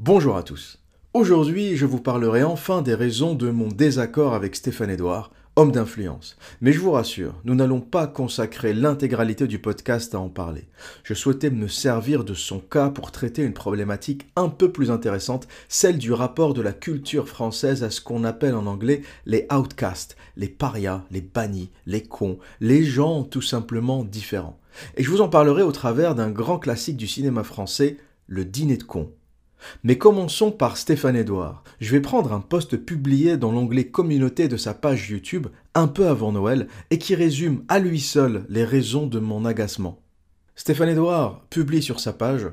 Bonjour à tous. Aujourd'hui, je vous parlerai enfin des raisons de mon désaccord avec Stéphane Edouard, homme d'influence. Mais je vous rassure, nous n'allons pas consacrer l'intégralité du podcast à en parler. Je souhaitais me servir de son cas pour traiter une problématique un peu plus intéressante, celle du rapport de la culture française à ce qu'on appelle en anglais les outcasts, les parias, les bannis, les cons, les gens tout simplement différents. Et je vous en parlerai au travers d'un grand classique du cinéma français, le dîner de cons. Mais commençons par Stéphane Edouard. Je vais prendre un post publié dans l'onglet communauté de sa page YouTube un peu avant Noël et qui résume à lui seul les raisons de mon agacement. Stéphane Edouard publie sur sa page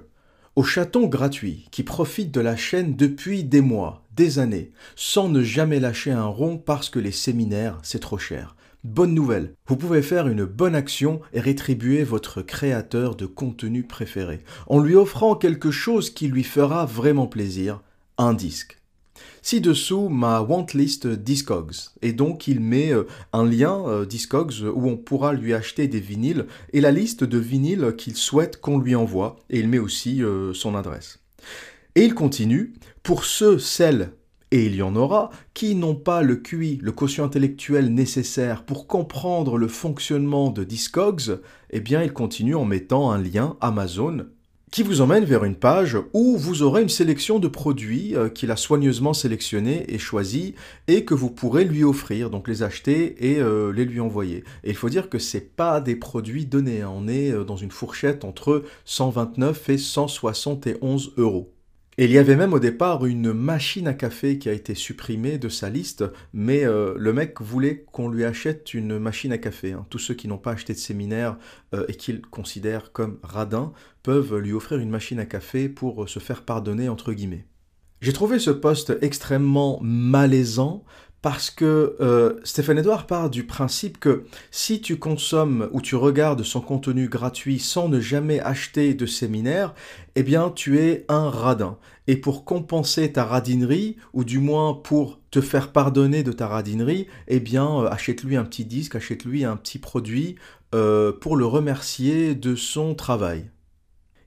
Au chaton gratuit qui profite de la chaîne depuis des mois, des années, sans ne jamais lâcher un rond parce que les séminaires, c'est trop cher. Bonne nouvelle, vous pouvez faire une bonne action et rétribuer votre créateur de contenu préféré, en lui offrant quelque chose qui lui fera vraiment plaisir, un disque. Ci-dessous ma wantlist Discogs, et donc il met euh, un lien euh, Discogs où on pourra lui acheter des vinyles et la liste de vinyles qu'il souhaite qu'on lui envoie, et il met aussi euh, son adresse. Et il continue, pour ceux, celles et il y en aura, qui n'ont pas le QI, le quotient intellectuel nécessaire pour comprendre le fonctionnement de Discogs, eh bien il continue en mettant un lien Amazon qui vous emmène vers une page où vous aurez une sélection de produits euh, qu'il a soigneusement sélectionnés et choisis et que vous pourrez lui offrir, donc les acheter et euh, les lui envoyer. Et il faut dire que c'est pas des produits donnés, hein. on est euh, dans une fourchette entre 129 et 171 euros. Il y avait même au départ une machine à café qui a été supprimée de sa liste, mais euh, le mec voulait qu'on lui achète une machine à café. Hein. Tous ceux qui n'ont pas acheté de séminaire euh, et qu'il considère comme radin peuvent lui offrir une machine à café pour euh, se faire pardonner entre guillemets. J'ai trouvé ce poste extrêmement malaisant parce que Stéphane Edouard part du principe que si tu consommes ou tu regardes son contenu gratuit sans ne jamais acheter de séminaire, eh bien tu es un radin. Et pour compenser ta radinerie, ou du moins pour te faire pardonner de ta radinerie, eh bien euh, achète-lui un petit disque, achète-lui un petit produit euh, pour le remercier de son travail.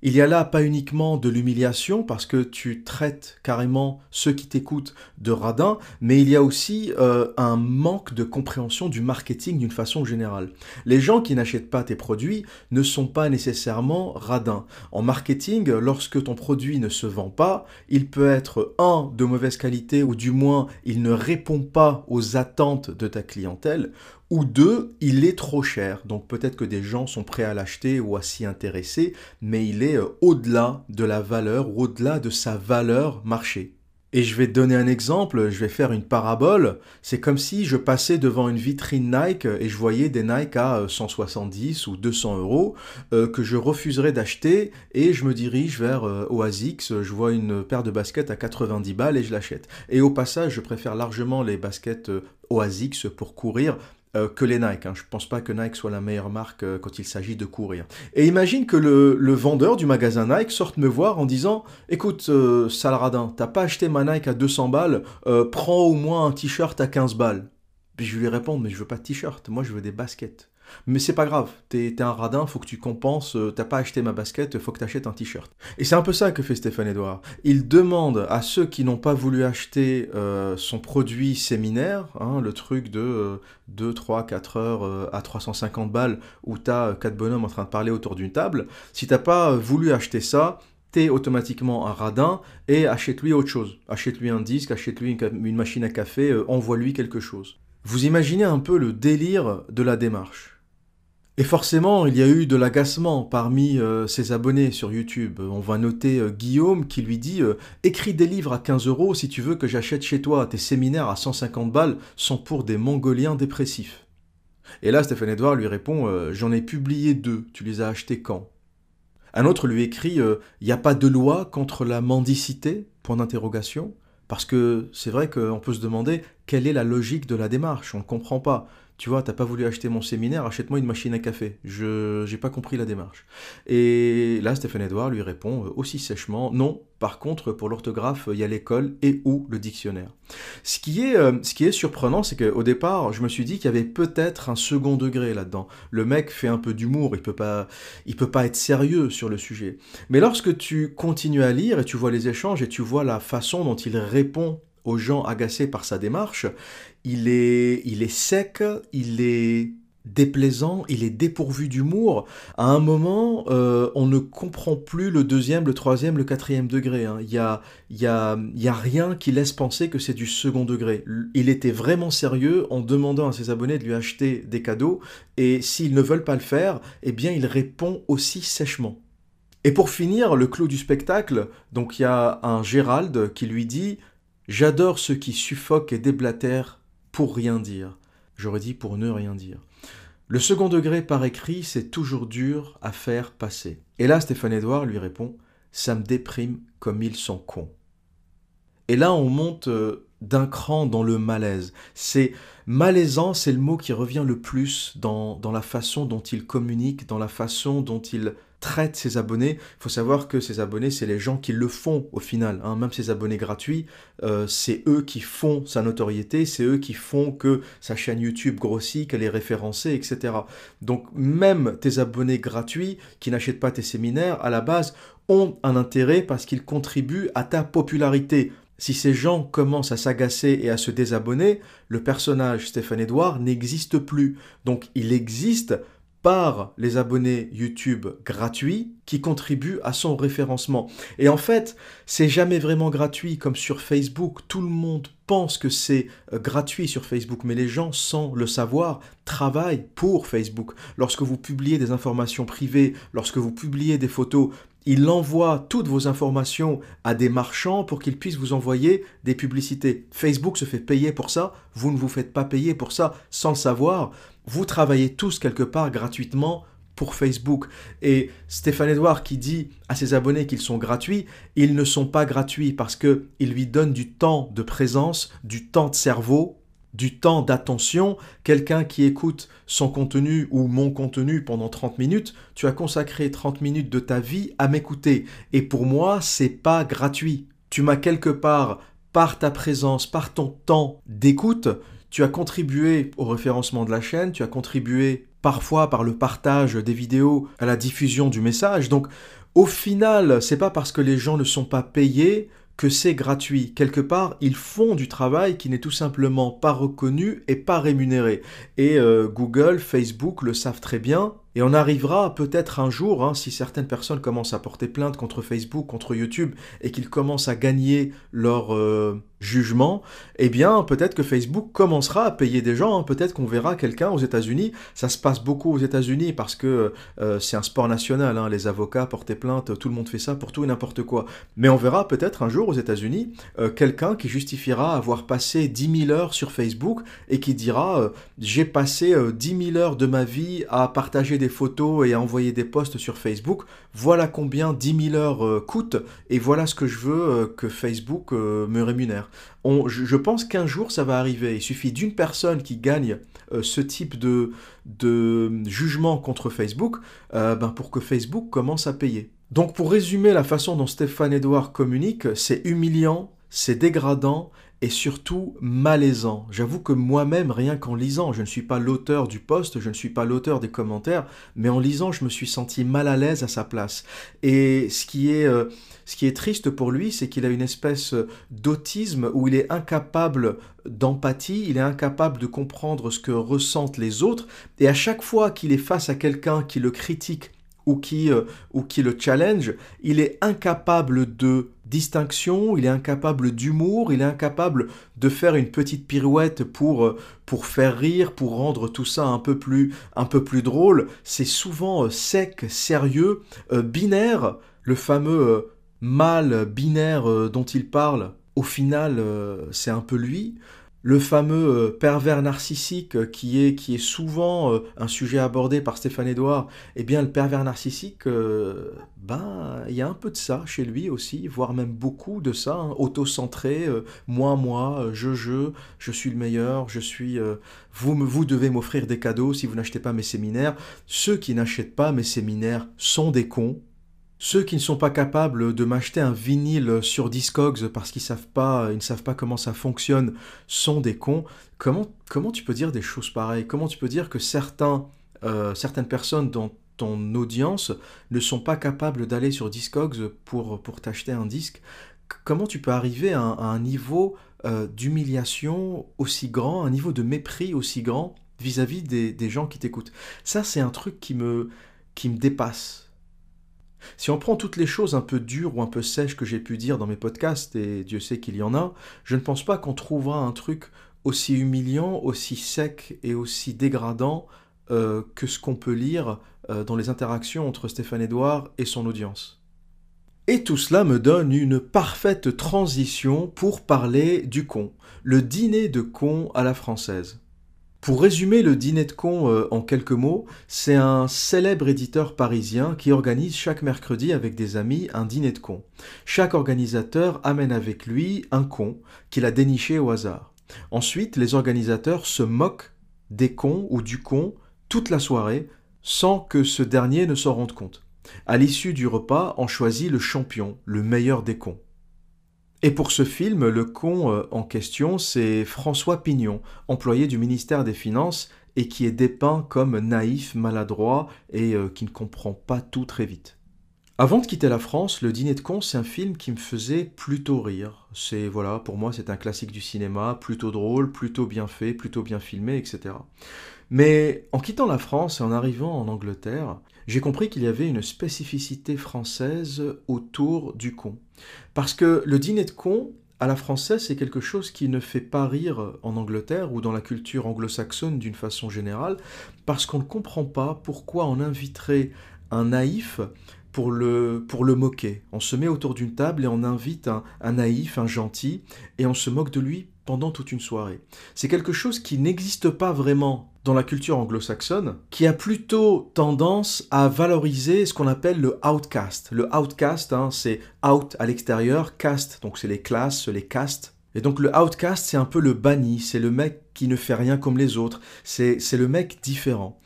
Il y a là pas uniquement de l'humiliation parce que tu traites carrément ceux qui t'écoutent de radins, mais il y a aussi euh, un manque de compréhension du marketing d'une façon générale. Les gens qui n'achètent pas tes produits ne sont pas nécessairement radins. En marketing, lorsque ton produit ne se vend pas, il peut être un de mauvaise qualité ou du moins il ne répond pas aux attentes de ta clientèle, ou deux, il est trop cher. Donc peut-être que des gens sont prêts à l'acheter ou à s'y intéresser, mais il est euh, au-delà de la valeur ou au-delà de sa valeur marché. Et je vais te donner un exemple, je vais faire une parabole. C'est comme si je passais devant une vitrine Nike et je voyais des Nike à 170 euh, ou 200 euros euh, que je refuserais d'acheter et je me dirige vers Oasix, je vois une paire de baskets à 90 balles et je l'achète. Et au passage, je préfère largement les baskets Oasix pour courir euh, que les Nike. Hein. Je ne pense pas que Nike soit la meilleure marque euh, quand il s'agit de courir. Et imagine que le, vendeur du magasin Nike sorte me voir en disant Écoute, euh, Salradin, t'as pas acheté ma Nike à 200 balles, prends au moins un t-shirt à 15 balles. Puis je lui réponds Mais je veux pas de t-shirt, moi je veux des baskets. Mais c'est pas grave, t'es un radin, faut que tu compenses, euh, t'as pas acheté ma basket, faut que t'achètes un t-shirt. Et c'est un peu ça que fait Stéphane Edouard. Il demande à ceux qui n'ont pas voulu acheter euh, son produit séminaire, hein, le truc de 2, 3, 4 heures euh, à 350 balles, où t'as quatre bonhommes en train de parler autour d'une table, si t'as pas voulu acheter ça, t'es automatiquement un radin et achète-lui autre chose. Achète-lui un disque, achète-lui une, machine à café, envoie-lui quelque chose. Vous imaginez un peu le délire de la démarche. Et forcément, il y a eu de l'agacement parmi euh, ses abonnés sur YouTube. On va noter euh, Guillaume qui lui dit euh, Écris des livres à 15 euros si tu veux que j'achète chez toi. Tes séminaires à 150 balles sont pour des mongoliens dépressifs. Et là, Stéphane Edouard lui répond J'en ai publié deux. Tu les as achetés quand? Un autre lui écrit n'y a pas de loi contre la mendicité? Point d'interrogation. Parce que c'est vrai qu'on peut se demander quelle est la logique de la démarche? On ne comprend pas tu vois, t'as pas voulu acheter mon séminaire, achète-moi une machine à café. Je j'ai pas compris la démarche. Et là, Stéphane Edouard lui répond euh, aussi sèchement, non, par contre, pour l'orthographe, il y a l'école et ou le dictionnaire. Ce qui est, euh, ce qui est surprenant, c'est qu'au départ, je me suis dit qu'il y avait peut-être un second degré là-dedans. Le mec fait un peu d'humour, il peut pas, il peut pas être sérieux sur le sujet. Mais lorsque tu continues à lire et tu vois les échanges et tu vois la façon dont il répond aux gens agacés par sa démarche, il est, il est sec, il est déplaisant, il est dépourvu d'humour. À un moment, euh, on ne comprend plus le deuxième, le troisième, le quatrième degré. Hein. Il n'y a, y a, y a rien qui laisse penser que c'est du second degré. Il était vraiment sérieux en demandant à ses abonnés de lui acheter des cadeaux, et s'ils ne veulent pas le faire, eh bien il répond aussi sèchement. Et pour finir, le clou du spectacle, donc il y a un Gérald qui lui dit J'adore ceux qui suffoquent et déblatèrent pour rien dire. J'aurais dit pour ne rien dire. Le second degré par écrit, c'est toujours dur à faire passer. Et là, Stéphane Edouard lui répond Ça me déprime comme ils sont cons. Et là, on monte euh, d'un cran dans le malaise. C'est malaisant, c'est le mot qui revient le plus dans, dans la façon dont il communique, dans la façon dont il traite ses abonnés. Il faut savoir que ses abonnés, c'est les gens qui le font au final. Hein. Même ses abonnés gratuits, euh, c'est eux qui font sa notoriété, c'est eux qui font que sa chaîne YouTube grossit, qu'elle est référencée, etc. Donc même tes abonnés gratuits qui n'achètent pas tes séminaires, à la base, ont un intérêt parce qu'ils contribuent à ta popularité. Si ces gens commencent à s'agacer et à se désabonner, le personnage Stéphane Edouard n'existe plus. Donc il existe par les abonnés YouTube gratuits qui contribuent à son référencement. Et en fait, c'est jamais vraiment gratuit comme sur Facebook. Tout le monde pense que c'est euh, gratuit sur Facebook, mais les gens, sans le savoir, travaillent pour Facebook. Lorsque vous publiez des informations privées, lorsque vous publiez des photos, il envoie toutes vos informations à des marchands pour qu'ils puissent vous envoyer des publicités. Facebook se fait payer pour ça, vous ne vous faites pas payer pour ça sans le savoir. Vous travaillez tous quelque part gratuitement pour Facebook. Et Stéphane Edouard qui dit à ses abonnés qu'ils sont gratuits, ils ne sont pas gratuits parce qu'ils lui donnent du temps de présence, du temps de cerveau du temps d'attention, quelqu'un qui écoute son contenu ou mon contenu pendant 30 minutes, tu as consacré 30 minutes de ta vie à m'écouter. Et pour moi, c'est pas gratuit. Tu m'as quelque part, par ta présence, par ton temps d'écoute, tu as contribué au référencement de la chaîne, tu as contribué parfois par le partage des vidéos à la diffusion du message. Donc, au final, c'est pas parce que les gens ne sont pas payés que c'est gratuit. Quelque part, ils font du travail qui n'est tout simplement pas reconnu et pas rémunéré. Et euh, Google, Facebook le savent très bien. Et on arrivera peut-être un jour, hein, si certaines personnes commencent à porter plainte contre Facebook, contre YouTube, et qu'ils commencent à gagner leur, euh, jugement, eh bien peut-être que Facebook commencera à payer des gens, hein. peut-être qu'on verra quelqu'un aux États-Unis, ça se passe beaucoup aux États-Unis parce que euh, c'est un sport national, hein. les avocats porter plainte, tout le monde fait ça pour tout et n'importe quoi. Mais on verra peut-être un jour aux États-Unis euh, quelqu'un qui justifiera avoir passé 10 000 heures sur Facebook et qui dira j'ai passé 10 000 heures de ma vie à partager des photos et à envoyer des posts sur Facebook, voilà combien 10 000 heures coûtent et voilà ce que je veux que Facebook me rémunère je, pense qu'un jour ça va arriver. Il suffit d'une personne qui gagne euh, ce type de, jugement contre Facebook euh, ben, pour que Facebook commence à payer. Donc pour résumer la façon dont Stéphane Edouard communique, c'est humiliant, c'est dégradant et surtout malaisant. J'avoue que moi-même, rien qu'en lisant, je ne suis pas l'auteur du poste, je ne suis pas l'auteur des commentaires, mais en lisant, je me suis senti mal à l'aise à sa place. Et ce qui est, euh, ce qui est triste pour lui, c'est qu'il a une espèce d'autisme où il est incapable d'empathie, il est incapable de comprendre ce que ressentent les autres, et à chaque fois qu'il est face à quelqu'un qui le critique ou qui, euh, ou qui le challenge, il est incapable de distinction, il est incapable d'humour, il est incapable de faire une petite pirouette pour, euh, pour faire rire, pour rendre tout ça un peu plus, un peu plus drôle. C'est souvent euh, sec, sérieux, binaire, le fameux mal binaire dont il parle. Au final, c'est un peu lui. Le fameux euh, pervers narcissique euh, qui est, qui est souvent euh, un sujet abordé par Stéphane Edouard, eh bien le pervers narcissique, ben il y a un peu de ça chez lui aussi, voire même beaucoup de ça, hein, auto-centré, moi, moi, je, je, je suis le meilleur, je suis... vous, vous devez m'offrir des cadeaux si vous n'achetez pas mes séminaires. Ceux qui n'achètent pas mes séminaires sont des cons, ceux qui ne sont pas capables de m'acheter un vinyle sur Discogs parce qu'ils savent pas, ils ne savent pas comment ça fonctionne, sont des cons. Comment, comment tu peux dire des choses pareilles? Comment tu peux dire que certains, euh, certaines personnes dans ton audience ne sont pas capables d'aller sur Discogs pour, pour t'acheter un disque? Comment tu peux arriver à un, niveau euh, d'humiliation aussi grand, un niveau de mépris aussi grand vis-à-vis des, des gens qui t'écoutent? Ça, c'est un truc qui me, qui me dépasse si on prend toutes les choses un peu dures ou un peu sèches que j'ai pu dire dans mes podcasts, et Dieu sait qu'il y en a, je ne pense pas qu'on trouvera un truc aussi humiliant, aussi sec et aussi dégradant euh, que ce qu'on peut lire euh, dans les interactions entre Stéphane Edouard et son audience. Et tout cela me donne une parfaite transition pour parler du con, le dîner de con à la française. Pour résumer le dîner de con euh, en quelques mots, c'est un célèbre éditeur parisien qui organise chaque mercredi avec des amis un dîner de con. Chaque organisateur amène avec lui un con qu'il a déniché au hasard. Ensuite, les organisateurs se moquent des cons ou du con toute la soirée sans que ce dernier ne s'en rende compte. À l'issue du repas, on choisit le champion, le meilleur des cons. Et pour ce film, le con euh, en question, c'est François Pignon, employé du ministère des Finances et qui est dépeint comme naïf, maladroit et euh, qui ne comprend pas tout très vite. Avant de quitter la France, Le Dîner de con, c'est un film qui me faisait plutôt rire. C'est voilà, pour moi, c'est un classique du cinéma, plutôt drôle, plutôt bien fait, plutôt bien filmé, etc. Mais en quittant la France et en arrivant en Angleterre, j'ai compris qu'il y avait une spécificité française autour du con. Parce que le dîner de con, à la française, c'est quelque chose qui ne fait pas rire en Angleterre ou dans la culture anglo-saxonne d'une façon générale, parce qu'on ne comprend pas pourquoi on inviterait un naïf pour le, pour le moquer. On se met autour d'une table et on invite un, un naïf, un gentil, et on se moque de lui pendant toute une soirée. C'est quelque chose qui n'existe pas vraiment dans la culture anglo-saxonne, qui a plutôt tendance à valoriser ce qu'on appelle le outcast. Le outcast, hein, c'est out à l'extérieur, cast, donc c'est les classes, les castes. Et donc le outcast, c'est un peu le banni, c'est le mec qui ne fait rien comme les autres, c'est le mec différent.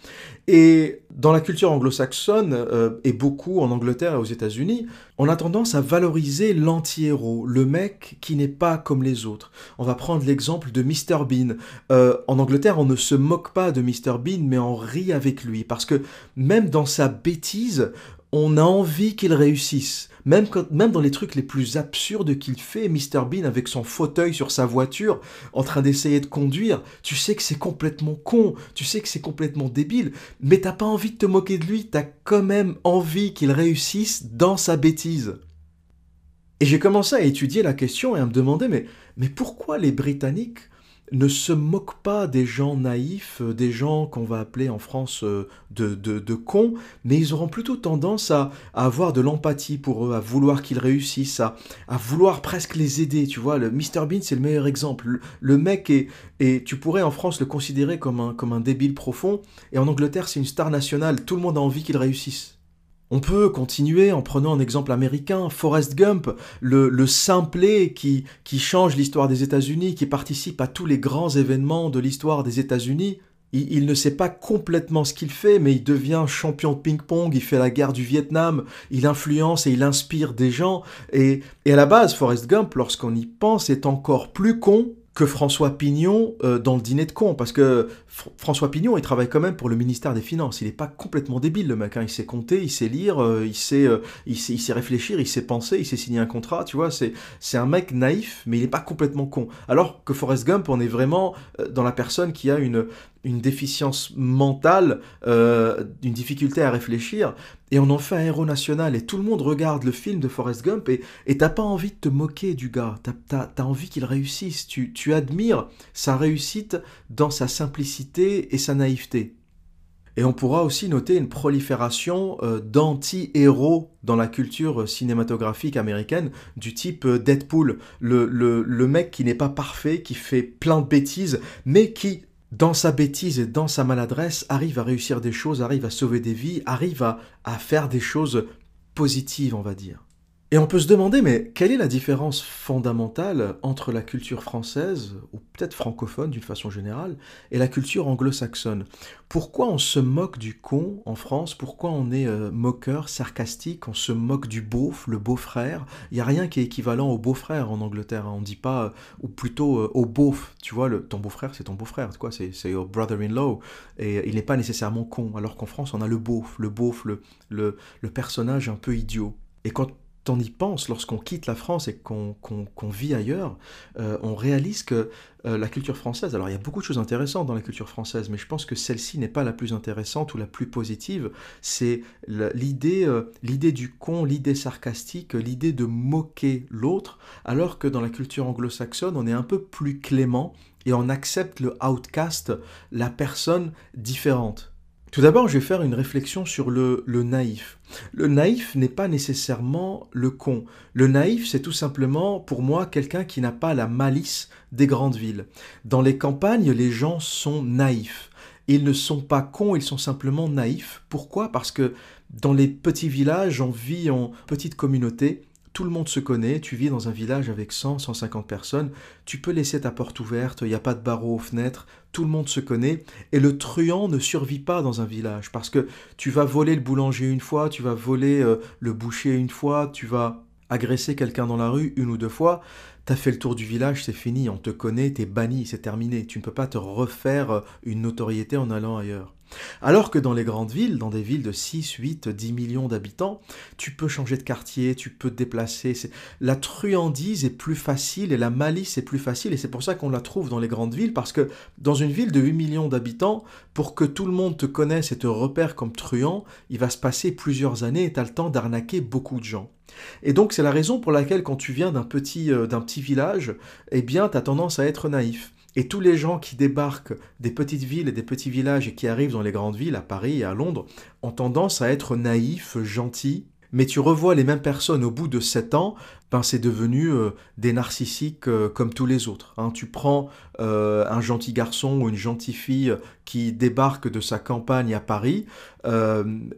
Et dans la culture anglo-saxonne, euh, et beaucoup en Angleterre et aux États-Unis, on a tendance à valoriser l'anti-héros, le mec qui n'est pas comme les autres. On va prendre l'exemple de Mr. Bean. Euh, en Angleterre, on ne se moque pas de Mr. Bean, mais on rit avec lui, parce que même dans sa bêtise, on a envie qu'il réussisse. Même, dans les trucs les plus absurdes qu'il fait, Mr Bean avec son fauteuil sur sa voiture, en train d'essayer de conduire, tu sais que c'est complètement con, tu sais que c'est complètement débile, mais t'as pas envie de te moquer de lui, t'as quand même envie qu'il réussisse dans sa bêtise. Et j'ai commencé à étudier la question et à me demander, mais pourquoi les Britanniques ne se moque pas des gens naïfs, euh, des gens qu'on va appeler en France euh, de, de, cons, mais ils auront plutôt tendance à, avoir de l'empathie pour eux, à vouloir qu'ils réussissent, à, à, vouloir presque les aider. Tu vois, le Mr Bean, c'est le meilleur exemple. Le, mec est, et tu pourrais en France le considérer comme un, comme un débile profond, et en Angleterre, c'est une star nationale. Tout le monde a envie qu'il réussisse. On peut continuer en prenant un exemple américain, Forrest Gump, le, le simplet qui, qui change l'histoire des États-Unis, qui participe à tous les grands événements de l'histoire des États-Unis. Il, ne sait pas complètement ce qu'il fait, mais il devient champion de ping-pong, il fait la guerre du Vietnam, il influence et il inspire des gens. Et, et à la base, Forrest Gump, lorsqu'on y pense, est encore plus con que François Pignon euh, dans le dîner de con, parce que François Pignon, il travaille quand même pour le ministère des Finances. Il n'est pas complètement débile, le mec. Hein. Il sait compter, il sait lire, euh, il, sait, euh, il, sait, il sait réfléchir, il sait penser, il sait signer un contrat, tu vois. C'est, c'est un mec naïf, mais il n'est pas complètement con. Alors que Forrest Gump, on est vraiment dans la personne qui a une, une déficience mentale, euh, une difficulté à réfléchir, et on en fait un héros national, et tout le monde regarde le film de Forrest Gump, et t'as pas envie de te moquer du gars, t'as as, envie qu'il réussisse, tu, tu admires sa réussite dans sa simplicité et sa naïveté. Et on pourra aussi noter une prolifération euh, d'anti-héros dans la culture cinématographique américaine, du type euh, Deadpool, le, le mec qui n'est pas parfait, qui fait plein de bêtises, mais qui, dans sa bêtise et dans sa maladresse, arrive à réussir des choses, arrive à sauver des vies, arrive à, faire des choses positives, on va dire. Et on peut se demander, mais quelle est la différence fondamentale entre la culture française, ou peut-être francophone d'une façon générale, et la culture anglo-saxonne? Pourquoi on se moque du con en France? Pourquoi on est euh, moqueur, sarcastique? On se moque du beauf, le beau-frère? Il n'y a rien qui est équivalent au beau-frère en Angleterre. Hein. On ne dit pas, euh, ou plutôt euh, au beauf. Tu vois, ton beau-frère, c'est ton beau-frère, quoi C'est your brother-in-law. Et il n'est pas nécessairement con. Alors qu'en France, on a le beauf, le beauf, le, le personnage un peu idiot. Et quand on y pense lorsqu'on quitte la France et qu'on vit ailleurs, euh, on réalise que euh, la culture française, alors il y a beaucoup de choses intéressantes dans la culture française, mais je pense que celle-ci n'est pas la plus intéressante ou la plus positive. C'est l'idée euh, l'idée du con, l'idée sarcastique, l'idée de moquer l'autre, alors que dans la culture anglo-saxonne, on est un peu plus clément et on accepte le outcast, la personne différente. Tout d'abord, je vais faire une réflexion sur le, naïf. Le naïf n'est pas nécessairement le con. Le naïf, c'est tout simplement, pour moi, quelqu'un qui n'a pas la malice des grandes villes. Dans les campagnes, les gens sont naïfs. Ils ne sont pas cons, ils sont simplement naïfs. Pourquoi? Parce que dans les petits villages, on vit en petite communauté tout le monde se connaît, tu vis dans un village avec 100, 150 personnes, tu peux laisser ta porte ouverte, il n'y a pas de barreaux aux fenêtres, tout le monde se connaît, et le truand ne survit pas dans un village, parce que tu vas voler le boulanger une fois, tu vas voler euh, le boucher une fois, tu vas agresser quelqu'un dans la rue une ou deux fois, t'as fait le tour du village, c'est fini, on te connaît, t'es banni, c'est terminé, tu ne peux pas te refaire euh, une notoriété en allant ailleurs. Alors que dans les grandes villes, dans des villes de 6, 8, 10 millions d'habitants, tu peux changer de quartier, tu peux te déplacer. La truandise est plus facile et la malice est plus facile et c'est pour ça qu'on la trouve dans les grandes villes parce que dans une ville de 8 millions d'habitants, pour que tout le monde te connaisse et te repère comme truand, il va se passer plusieurs années et tu as le temps d'arnaquer beaucoup de gens. Et donc c'est la raison pour laquelle quand tu viens d'un petit, euh, d'un petit village, eh bien tu as tendance à être naïf. Et tous les gens qui débarquent des petites villes et des petits villages et qui arrivent dans les grandes villes, à Paris et à Londres, ont tendance à être naïfs, gentils, mais tu revois les mêmes personnes au bout de 7 ans, ben c'est devenu euh, des narcissiques euh, comme tous les autres. Hein. Tu prends euh, un gentil garçon ou une gentille fille qui débarque de sa campagne à Paris,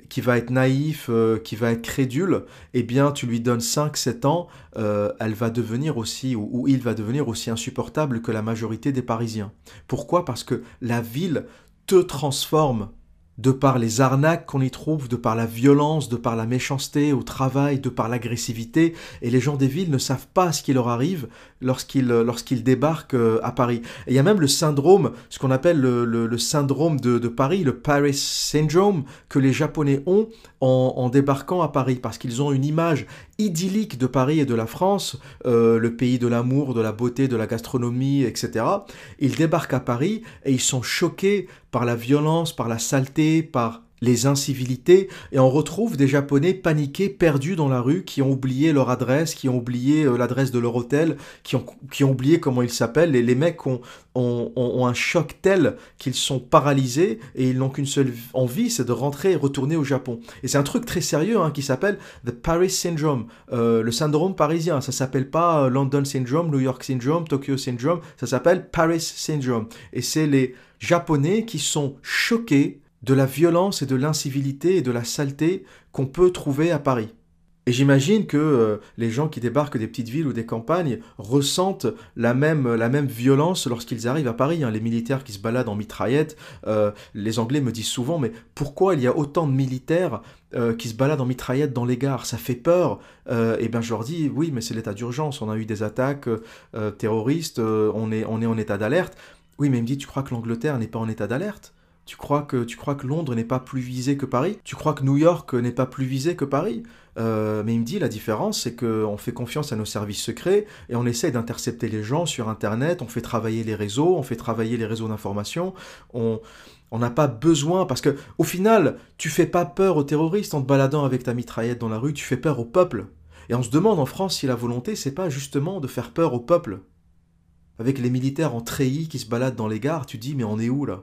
qui va être naïf, qui va être crédule, eh bien tu lui donnes 5-7 ans, elle va devenir aussi, ou il va devenir aussi insupportable que la majorité des Parisiens. Pourquoi? Parce que la ville te transforme de par les arnaques qu'on y trouve, de par la violence, de par la méchanceté au travail, de par l'agressivité, et les gens des villes ne savent pas ce qui leur arrive lorsqu'ils débarquent euh, à Paris. Et il y a même le syndrome, ce qu'on appelle le, syndrome de, Paris, le Paris Syndrome, que les Japonais ont en, débarquant à Paris, parce qu'ils ont une image idyllique de Paris et de la France, euh, le pays de l'amour, de la beauté, de la gastronomie, etc. Ils débarquent à Paris et ils sont choqués par la violence, par la saleté, par les incivilités, et on retrouve des Japonais paniqués, perdus dans la rue, qui ont oublié leur adresse, qui ont oublié euh, l'adresse de leur hôtel, qui ont, qui ont oublié comment ils s'appellent, et les mecs ont, ont, un choc tel qu'ils sont paralysés, et ils n'ont qu'une seule envie, c'est de rentrer et retourner au Japon. Et c'est un truc très sérieux hein, qui s'appelle The Paris Syndrome, euh, le syndrome parisien. Ça s'appelle pas euh, London Syndrome, New York Syndrome, Tokyo Syndrome, ça s'appelle Paris Syndrome. Et c'est les Japonais qui sont choqués de la violence et de l'incivilité et de la saleté qu'on peut trouver à Paris. Et j'imagine que euh, les gens qui débarquent des petites villes ou des campagnes ressentent la même, la même violence lorsqu'ils arrivent à Paris. Hein. Les militaires qui se baladent en mitraillette, euh, les Anglais me disent souvent, mais pourquoi il y a autant de militaires euh, qui se baladent en mitraillette dans les gares? Ça fait peur. et bien je leur dis, oui, mais c'est l'état d'urgence. On a eu des attaques terroristes, on, est, on est en état d'alerte. Oui, mais il me dit, tu crois que l'Angleterre n'est pas en état d'alerte? Tu crois que Londres n'est pas plus visé que Paris? Tu crois que New York n'est pas plus visé que Paris? Euh, Mais il me dit la différence, c'est qu'on fait confiance à nos services secrets et on essaie d'intercepter les gens sur Internet. On fait travailler les réseaux, on fait travailler les réseaux d'information. On on n'a pas besoin parce que au final, tu fais pas peur aux terroristes en te baladant avec ta mitraillette dans la rue. Tu fais peur au peuple. Et on se demande en France si la volonté, c'est pas justement de faire peur au peuple. Avec les militaires en treillis qui se baladent dans les gares, tu dis mais on est où là?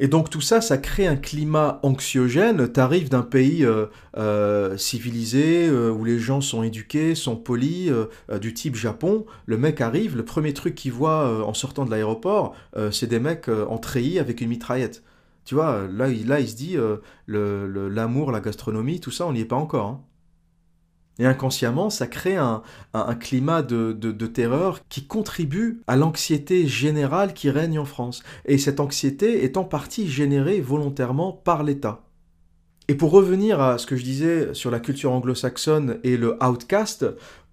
Et donc tout ça, ça crée un climat anxiogène. Tu arrives d'un pays euh, euh, civilisé, euh, où les gens sont éduqués, sont polis, du type Japon. Le mec arrive, le premier truc qu'il voit en sortant de l'aéroport, c'est des mecs en treillis avec une mitraillette. Tu vois, là, il, là, il se dit, l'amour, la gastronomie, tout ça, on n'y est pas encore. Hein. Et inconsciemment, ça crée un, climat de, terreur qui contribue à l'anxiété générale qui règne en France. Et cette anxiété est en partie générée volontairement par l'État. Et pour revenir à ce que je disais sur la culture anglo-saxonne et le outcast,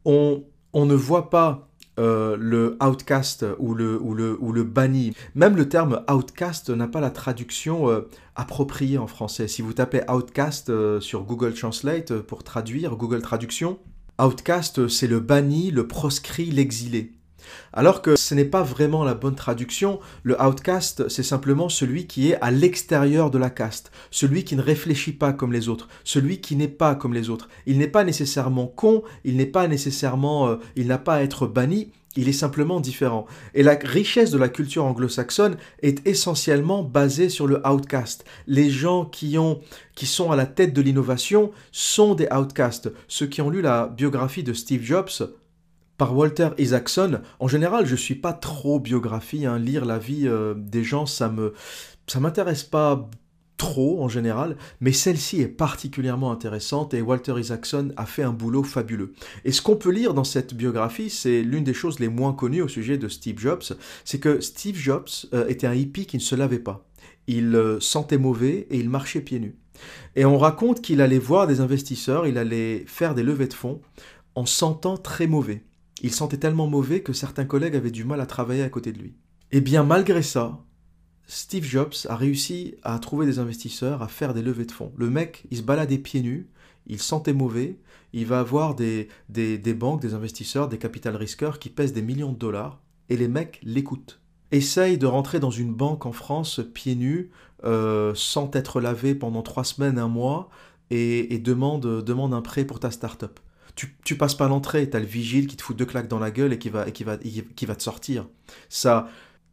on, ne voit pas euh, le outcast ou le, ou, le, ou le banni. Même le terme outcast n'a pas la traduction euh, appropriée en français. Si vous tapez outcast euh, sur Google Translate pour traduire, Google Traduction, outcast c'est le banni, le proscrit, l'exilé. Alors que ce n'est pas vraiment la bonne traduction, le outcast, c'est simplement celui qui est à l'extérieur de la caste, celui qui ne réfléchit pas comme les autres, celui qui n'est pas comme les autres. Il n'est pas nécessairement con, il n'est pas nécessairement, euh, il n'a pas à être banni, il est simplement différent. Et la richesse de la culture anglo-saxonne est essentiellement basée sur le outcast. Les gens qui, ont, qui sont à la tête de l'innovation sont des outcasts. Ceux qui ont lu la biographie de Steve Jobs par Walter Isaacson. En général, je suis pas trop biographie. Hein. Lire la vie euh, des gens, ça me ça m'intéresse pas trop en général, mais celle-ci est particulièrement intéressante et Walter Isaacson a fait un boulot fabuleux. Et ce qu'on peut lire dans cette biographie, c'est l'une des choses les moins connues au sujet de Steve Jobs, c'est que Steve Jobs euh, était un hippie qui ne se lavait pas. Il euh, sentait mauvais et il marchait pieds nus. Et on raconte qu'il allait voir des investisseurs, il allait faire des levées de fonds en sentant très mauvais. Il sentait tellement mauvais que certains collègues avaient du mal à travailler à côté de lui. Et eh bien malgré ça, Steve Jobs a réussi à trouver des investisseurs, à faire des levées de fonds. Le mec, il se baladait pieds nus, il sentait mauvais, il va avoir des, des, banques, des investisseurs, des capital risqueurs qui pèsent des millions de dollars, et les mecs l'écoutent. Essaye de rentrer dans une banque en France pieds nus, euh, sans être lavé pendant trois semaines, un mois, et, demande, demande un prêt pour ta start-up tu, passes pas l'entrée, tu as le vigile qui te fout deux claques dans la gueule et qui va, et qui va, qui va te sortir. Ça,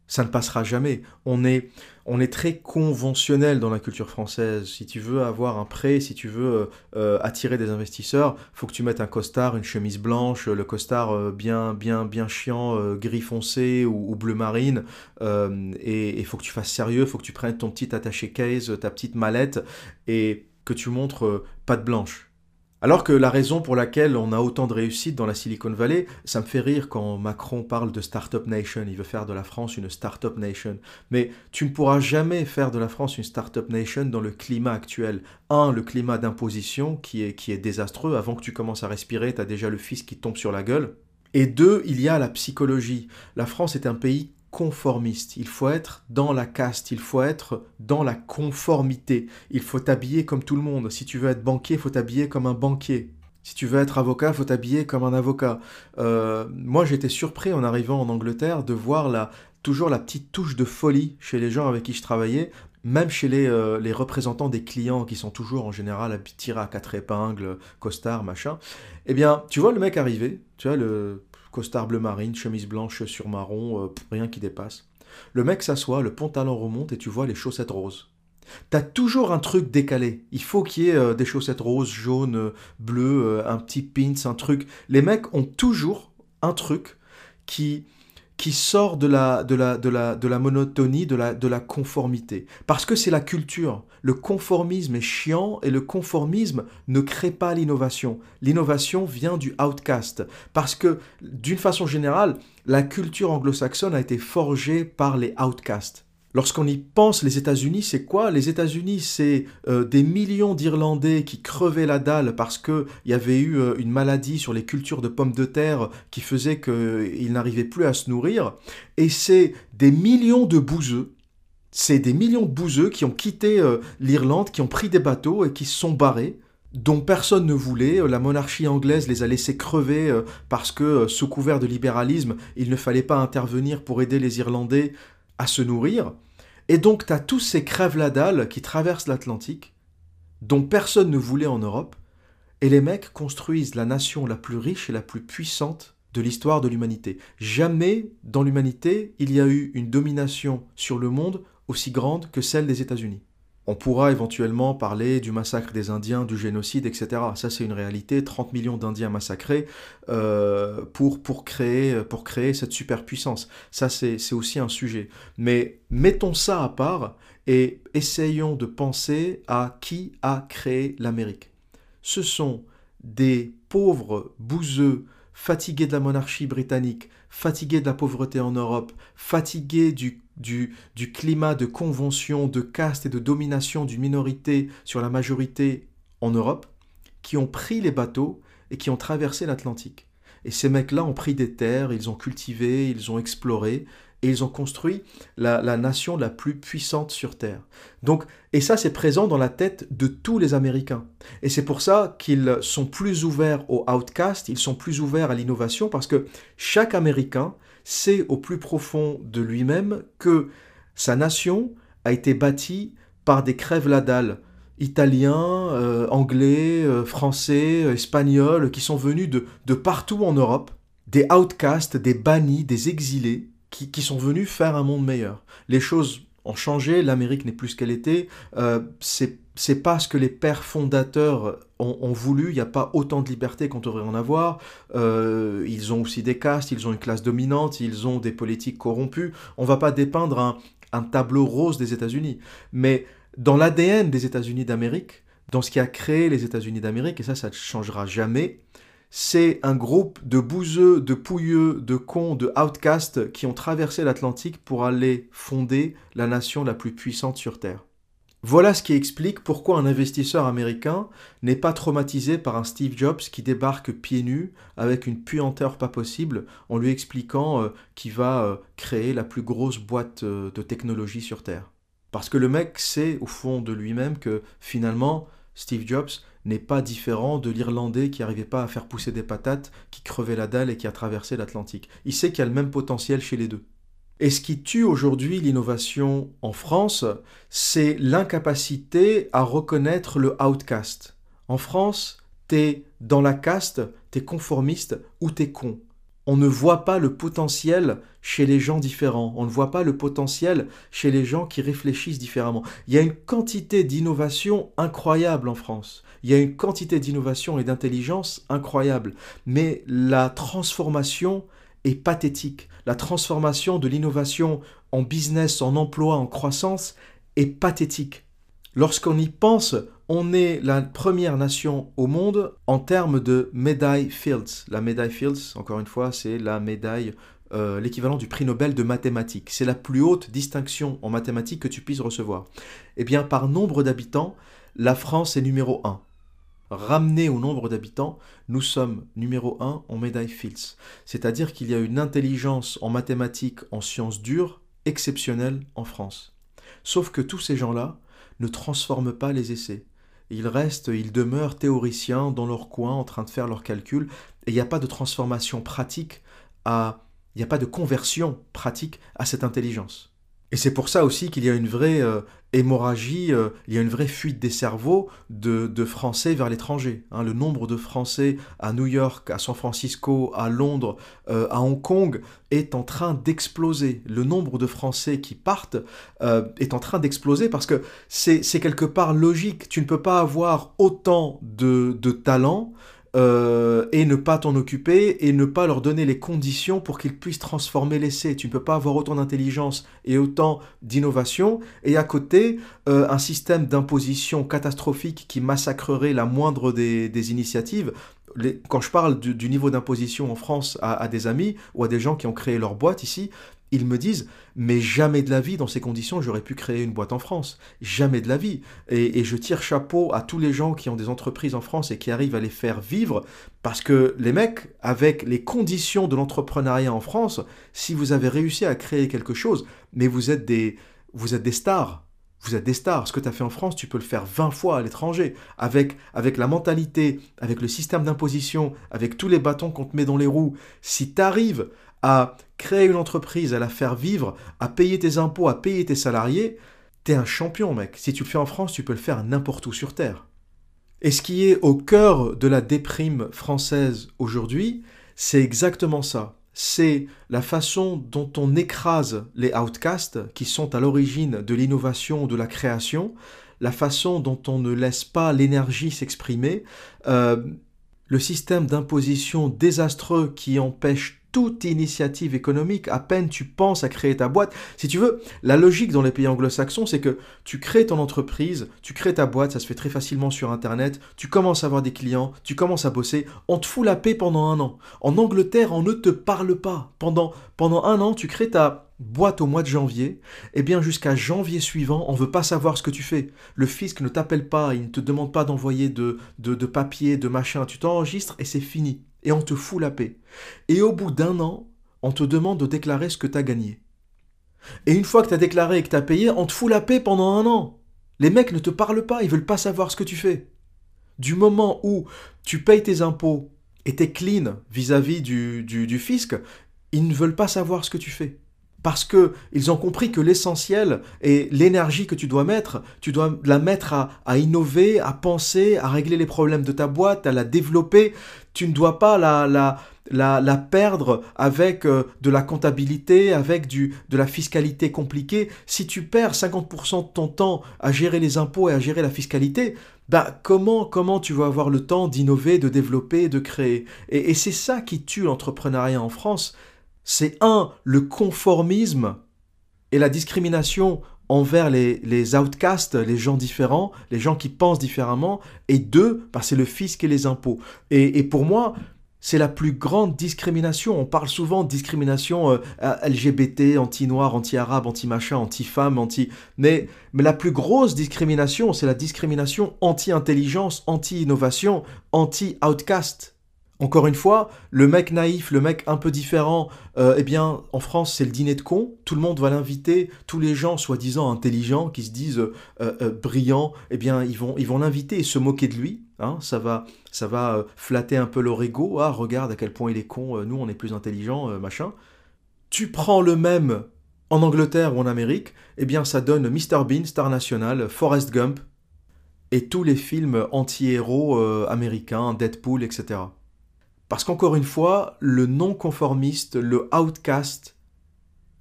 ça ne passera jamais. On est, on est très conventionnel dans la culture française. Si tu veux avoir un prêt, si tu veux euh, euh, attirer des investisseurs, faut que tu mettes un costard, une chemise blanche, le costard euh, bien, bien, bien chiant, gris foncé ou, bleu marine. et il faut que tu fasses sérieux, faut que tu prennes ton petit attaché case, ta petite mallette et que tu montres pas de blanche alors que la raison pour laquelle on a autant de réussite dans la Silicon Valley, ça me fait rire quand Macron parle de Startup Nation, il veut faire de la France une Startup Nation. Mais tu ne pourras jamais faire de la France une Startup Nation dans le climat actuel. Un, le climat d'imposition qui est, qui est désastreux, avant que tu commences à respirer, tu as déjà le fils qui tombe sur la gueule. Et deux, il y a la psychologie. La France est un pays conformiste, il faut être dans la caste, il faut être dans la conformité, il faut t'habiller comme tout le monde. Si tu veux être banquier, il faut t'habiller comme un banquier. Si tu veux être avocat, il faut t'habiller comme un avocat. Euh, moi, j'étais surpris en arrivant en Angleterre de voir la, toujours la petite touche de folie chez les gens avec qui je travaillais, même chez les, euh, les représentants des clients qui sont toujours en général tirés à quatre épingles, costard, machin. Eh bien, tu vois le mec arriver, tu vois le costard bleu marine, chemise blanche sur marron, euh, rien qui dépasse. Le mec s'assoit, le pantalon remonte et tu vois les chaussettes roses. T'as toujours un truc décalé. Il faut qu'il y ait euh, des chaussettes roses, jaunes, bleues, euh, un petit pins, un truc. Les mecs ont toujours un truc qui qui sort de la, de la, de la, de la monotonie, de la, de la conformité. Parce que c'est la culture. Le conformisme est chiant et le conformisme ne crée pas l'innovation. L'innovation vient du outcast. Parce que, d'une façon générale, la culture anglo-saxonne a été forgée par les outcasts. Lorsqu'on y pense, les États-Unis, c'est quoi? Les États-Unis, c'est euh, des millions d'Irlandais qui crevaient la dalle parce qu'il y avait eu euh, une maladie sur les cultures de pommes de terre qui faisait qu'ils n'arrivaient plus à se nourrir. Et c'est des millions de bouseux c'est des millions de bouseux qui ont quitté euh, l'Irlande, qui ont pris des bateaux et qui se sont barrés, dont personne ne voulait. La monarchie anglaise les a laissés crever parce que, sous couvert de libéralisme, il ne fallait pas intervenir pour aider les Irlandais à se nourrir. Et donc, tu as tous ces crèves-la-dalle qui traversent l'Atlantique, dont personne ne voulait en Europe, et les mecs construisent la nation la plus riche et la plus puissante de l'histoire de l'humanité. Jamais dans l'humanité il y a eu une domination sur le monde aussi grande que celle des États-Unis. On pourra éventuellement parler du massacre des Indiens, du génocide, etc. Ça, c'est une réalité. 30 millions d'Indiens massacrés euh, pour, créer, pour créer cette superpuissance. Ça, c'est aussi un sujet. Mais mettons ça à part et essayons de penser à qui a créé l'Amérique. Ce sont des pauvres bouseux fatigués de la monarchie britannique, fatigués de la pauvreté en Europe, fatigués du du, climat de convention, de caste et de domination d'une minorité sur la majorité en Europe, qui ont pris les bateaux et qui ont traversé l'Atlantique. Et ces mecs-là ont pris des terres, ils ont cultivé, ils ont exploré, et ils ont construit la, la, nation la plus puissante sur Terre. Donc, et ça, c'est présent dans la tête de tous les Américains. Et c'est pour ça qu'ils sont plus ouverts au outcast, ils sont plus ouverts à l'innovation, parce que chaque Américain sait au plus profond de lui-même que sa nation a été bâtie par des crèves la dalle italiens, euh, anglais, euh, français, euh, espagnols, qui sont venus de, de, partout en Europe, des outcasts, des bannis, des exilés, qui, qui sont venus faire un monde meilleur. Les choses ont changé, l'Amérique n'est plus ce qu'elle était, c'est c'est pas ce que les pères fondateurs ont, voulu. Il n'y a pas autant de liberté qu'on devrait en avoir. Euh, ils ont aussi des castes, ils ont une classe dominante, ils ont des politiques corrompues. On va pas dépeindre un, un tableau rose des États-Unis. Mais dans l'ADN des États-Unis d'Amérique, dans ce qui a créé les États-Unis d'Amérique, et ça, ça ne changera jamais, c'est un groupe de bouseux, de pouilleux, de cons, de outcasts qui ont traversé l'Atlantique pour aller fonder la nation la plus puissante sur Terre. Voilà ce qui explique pourquoi un investisseur américain n'est pas traumatisé par un Steve Jobs qui débarque pieds nus avec une puanteur pas possible en lui expliquant euh, qu'il va euh, créer la plus grosse boîte euh, de technologie sur Terre. Parce que le mec sait au fond de lui-même que finalement Steve Jobs n'est pas différent de l'Irlandais qui n'arrivait pas à faire pousser des patates, qui crevait la dalle et qui a traversé l'Atlantique. Il sait qu'il y a le même potentiel chez les deux. Et ce qui tue aujourd'hui l'innovation en France, c'est l'incapacité à reconnaître le outcast. En France, t'es dans la caste, t'es conformiste ou t'es con. On ne voit pas le potentiel chez les gens différents. On ne voit pas le potentiel chez les gens qui réfléchissent différemment. Il y a une quantité d'innovation incroyable en France. Il y a une quantité d'innovation et d'intelligence incroyable. Mais la transformation est pathétique. La transformation de l'innovation en business, en emploi, en croissance est pathétique. Lorsqu'on y pense, on est la première nation au monde en termes de médaille Fields. La médaille Fields, encore une fois, c'est la médaille, euh, l'équivalent du prix Nobel de mathématiques. C'est la plus haute distinction en mathématiques que tu puisses recevoir. Eh bien, par nombre d'habitants, la France est numéro 1 ramené au nombre d'habitants, nous sommes numéro 1 en médaille Fields. C'est-à-dire qu'il y a une intelligence en mathématiques, en sciences dures, exceptionnelle en France. Sauf que tous ces gens-là ne transforment pas les essais. Ils restent, ils demeurent théoriciens dans leur coin en train de faire leurs calculs, et il n'y a pas de transformation pratique à... Il n'y a pas de conversion pratique à cette intelligence. Et c'est pour ça aussi qu'il y a une vraie euh, hémorragie, euh, il y a une vraie fuite des cerveaux de, Français vers l'étranger. Hein. le nombre de Français à New York, à San Francisco, à Londres, euh, à Hong Kong est en train d'exploser. Le nombre de Français qui partent est en train d'exploser parce que c'est quelque part logique. Tu ne peux pas avoir autant de, de talent euh, et ne pas t'en occuper et ne pas leur donner les conditions pour qu'ils puissent transformer l'essai. Tu ne peux pas avoir autant d'intelligence et autant d'innovation et à côté euh, un système d'imposition catastrophique qui massacrerait la moindre des, initiatives. quand je parle du, niveau d'imposition en France à, des amis ou à des gens qui ont créé leur boîte ici, ils me disent, mais jamais de la vie, dans ces conditions, j'aurais pu créer une boîte en France. Jamais de la vie. Et, je tire chapeau à tous les gens qui ont des entreprises en France et qui arrivent à les faire vivre, parce que les mecs, avec les conditions de l'entrepreneuriat en France, si vous avez réussi à créer quelque chose, mais vous êtes des, vous êtes des stars. Vous êtes des stars. Ce que tu as fait en France, tu peux le faire 20 fois à l'étranger. Avec, avec la mentalité, avec le système d'imposition, avec tous les bâtons qu'on te met dans les roues. Si tu arrives à créer une entreprise, à la faire vivre, à payer tes impôts, à payer tes salariés, t'es un champion, mec. Si tu le fais en France, tu peux le faire n'importe où sur Terre. Et ce qui est au cœur de la déprime française aujourd'hui, c'est exactement ça. c'est la façon dont on écrase les outcasts qui sont à l'origine de l'innovation de la création, la façon dont on ne laisse pas l'énergie s'exprimer, euh, le système d'imposition désastreux qui empêche toute initiative économique, à peine tu penses à créer ta boîte. Si tu veux, la logique dans les pays anglo-saxons, c'est que tu crées ton entreprise, tu crées ta boîte, ça se fait très facilement sur Internet, tu commences à avoir des clients, tu commences à bosser, on te fout la paix pendant un an. En Angleterre, on ne te parle pas. Pendant, pendant un an, tu crées ta boîte au mois de janvier, eh bien jusqu'à janvier suivant, on ne veut pas savoir ce que tu fais. Le fisc ne t'appelle pas, il ne te demande pas d'envoyer de, de, de papier, de machin, tu t'enregistres et c'est fini et on te fout la paix. Et au bout d'un an, on te demande de déclarer ce que tu as gagné. Et une fois que tu as déclaré et que tu as payé, on te fout la paix pendant un an. Les mecs ne te parlent pas, ils veulent pas savoir ce que tu fais. Du moment où tu payes tes impôts et es clean vis-à-vis du, du fisc, ils ne veulent pas savoir ce que tu fais parce que ils ont compris que l'essentiel et l'énergie que tu dois mettre, tu dois la mettre à, innover, à penser, à régler les problèmes de ta boîte, à la développer. Tu ne dois pas la, perdre avec euh, de la comptabilité, avec de la fiscalité compliquée. Si tu perds 50% de ton temps à gérer les impôts et à gérer la fiscalité, bah comment, comment tu vas avoir le temps d'innover, de développer, de créer? Et c'est ça qui tue l'entrepreneuriat en France c'est un, le conformisme et la discrimination envers les, outcasts, les gens différents, les gens qui pensent différemment, et deux, bah, c'est le fisc et les impôts. Et, pour moi, c'est la plus grande discrimination. On parle souvent de discrimination euh, LGBT, anti-noir, anti-arabe, anti-machin, anti-femme, anti... Mais, mais la plus grosse discrimination, c'est la discrimination anti-intelligence, anti-innovation, anti-outcast. Encore une fois, le mec naïf, le mec un peu différent, euh, eh bien, en France, c'est le dîner de con. Tout le monde va l'inviter. Tous les gens, soi-disant intelligents, qui se disent euh, euh, brillants, eh bien, ils vont, ils vont l'inviter et se moquer de lui. Hein. ça va, ça va flatter un peu leur ego. Ah, regarde à quel point il est con. nous, on est plus intelligents, machin. Tu prends le même en Angleterre ou en Amérique, eh bien, ça donne Mr Bean, Star National, Forrest Gump et tous les films anti-héros américains, Deadpool, etc. Parce qu'encore une fois, le non-conformiste, le outcast,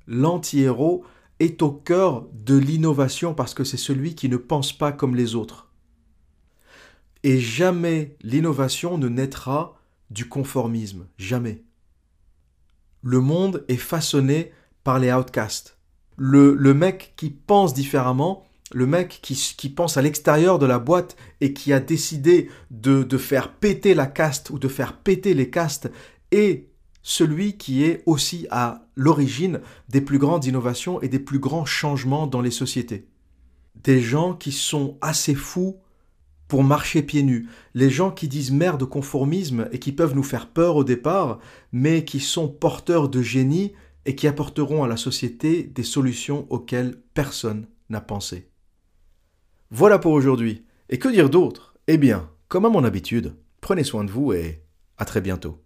l'anti-héros est au cœur de l'innovation parce que c'est celui qui ne pense pas comme les autres. Et jamais l'innovation ne naîtra du conformisme, jamais. Le monde est façonné par les outcasts. Le, le mec qui pense différemment, le mec qui, pense à l'extérieur de la boîte et qui a décidé de, faire péter la caste ou de faire péter les castes est celui qui est aussi à l'origine des plus grandes innovations et des plus grands changements dans les sociétés. Des gens qui sont assez fous pour marcher pieds nus, les gens qui disent merde au conformisme et qui peuvent nous faire peur au départ, mais qui sont porteurs de génie et qui apporteront à la société des solutions auxquelles personne n'a pensé. Voilà pour aujourd'hui. Et que dire d'autre? Eh bien, comme à mon habitude, prenez soin de vous et à très bientôt.